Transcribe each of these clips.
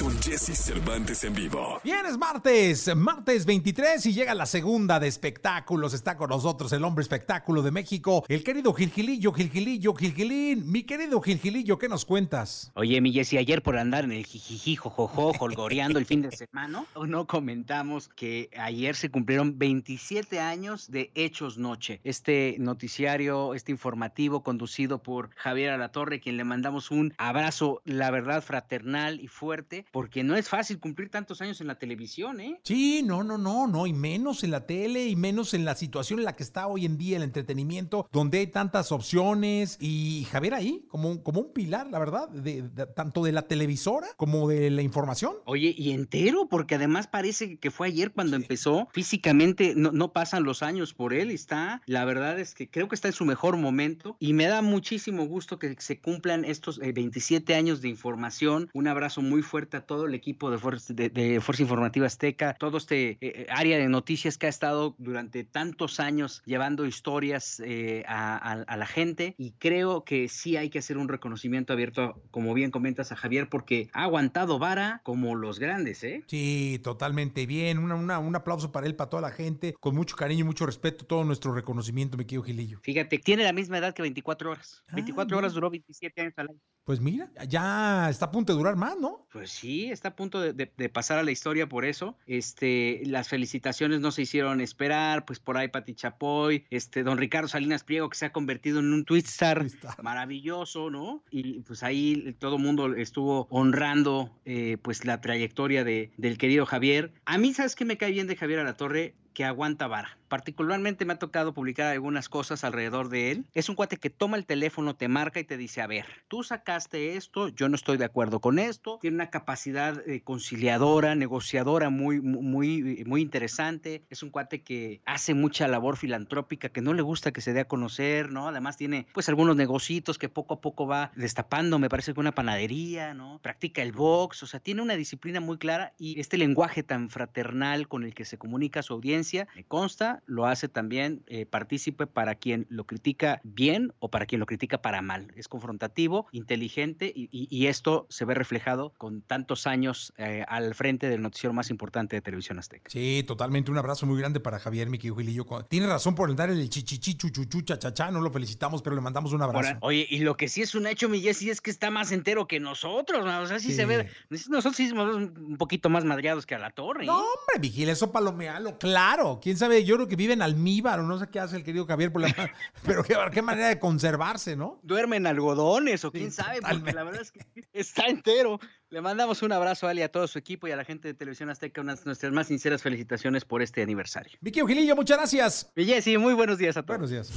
con Jesse Cervantes en vivo. Bien, es martes, martes 23 y llega la segunda de espectáculos. Está con nosotros el hombre espectáculo de México, el querido Gilgilillo, Gilgilillo, Gilgilín. Mi querido Gilgilillo, ¿qué nos cuentas? Oye, mi Jessy, ayer por andar en el jijiji, jojojo, holgoreando el fin de semana, no comentamos que ayer se cumplieron 27 años de Hechos Noche, este noticiario, este informativo conducido por Javier Alatorre, quien le mandamos un abrazo, la verdad, fraternal y fuerte, porque no es fácil cumplir tantos años en la televisión, ¿eh? Sí, no, no, no, no, y menos en la tele, y menos en la situación en la que está hoy en día el entretenimiento, donde hay tantas opciones, y Javier ahí, como, un- como un pilar, la verdad, de, de- tanto de la televisora como de la información. Oye, y entero, porque además parece que fue ayer cuando empezó. Físicamente no, no pasan los años por él. Está, la verdad es que creo que está en su mejor momento. Y me da muchísimo gusto que se cumplan estos eh, 27 años de información. Un abrazo muy fuerte a todo el equipo de Fuerza, de, de Fuerza Informativa Azteca, todo este eh, área de noticias que ha estado durante tantos años llevando historias eh, a, a- a la gente. Y creo que sí hay que hacer un reconocimiento abierto, como bien comentas a Javier, porque ha aguantado vara como los grandes, ¿eh? Sí, totalmente bien. Una- una- un aplauso para él, para toda la gente, con mucho cariño y mucho respeto, todo nuestro reconocimiento, mi querido Gilillo. Fíjate, tiene la misma edad que 24 horas. Ah, 24 horas mira. duró 27 años al año. Pues mira, ya está a punto de durar más, ¿no? Pues sí, está a punto de, de- de pasar a la historia por eso. Este, las felicitaciones no se hicieron esperar, pues por ahí Pati Chapoy, este, don Ricardo Salinas Pliego, que se ha convertido en un twitstar Twitstar. maravilloso, ¿no? Y pues ahí todo el mundo estuvo honrando eh, pues la trayectoria de, del querido Javier. A mí, ¿sabes qué me cae bien de Javier Alatorre? Que aguanta vara. Particularmente me ha tocado publicar algunas cosas alrededor de él. Es un cuate que toma el teléfono, te marca y te dice, a ver, tú sacaste esto, yo no estoy de acuerdo con esto. Tiene una capacidad eh, conciliadora, negociadora muy, muy, muy interesante. Es un cuate que hace mucha labor filantrópica, que no le gusta que se dé a conocer, ¿no? Además tiene pues algunos negocitos que poco a poco va destapando, me parece que una panadería, ¿no? Practica el box, o sea, tiene una disciplina muy clara y este lenguaje tan fraternal con el que se comunica a su audiencia, me consta, lo hace también eh, partícipe para quien lo critica bien o para quien lo critica para mal. Es confrontativo, inteligente y, y- y esto se ve reflejado con tantos años eh, al frente del noticiero más importante de Televisión Azteca. Sí, totalmente. Un abrazo muy grande para Javier, mi querido Gilillo. Tiene razón por dar el chichichi, chuchuchu, chachachá. No lo felicitamos, pero le mandamos un abrazo. Ahora, oye, y lo que sí es un hecho, mi Jessy, es que está más entero que nosotros, ¿no? o sea, sí, se ve, nosotros sí somos un poquito más madreados que a la torre. No, ¿eh? hombre, vigila eso palomealo, claro. Quién sabe, yo creo que vive en almíbar o no sé qué hace el querido Javier, por la- pero qué, qué manera de conservarse, ¿no? Duermen algodones o Sí, quién sabe, porque la verdad es que está entero. Le mandamos un abrazo a y a todo su equipo y a la gente de Televisión Azteca unas nuestras más sinceras felicitaciones por este aniversario. Mi querido Gilillo, muchas gracias. Jessy, muy buenos días a todos. Buenos días.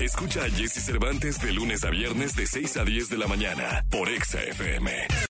Escucha a Jesse Cervantes de lunes a viernes de 6 a 10 de la mañana por Exa FM.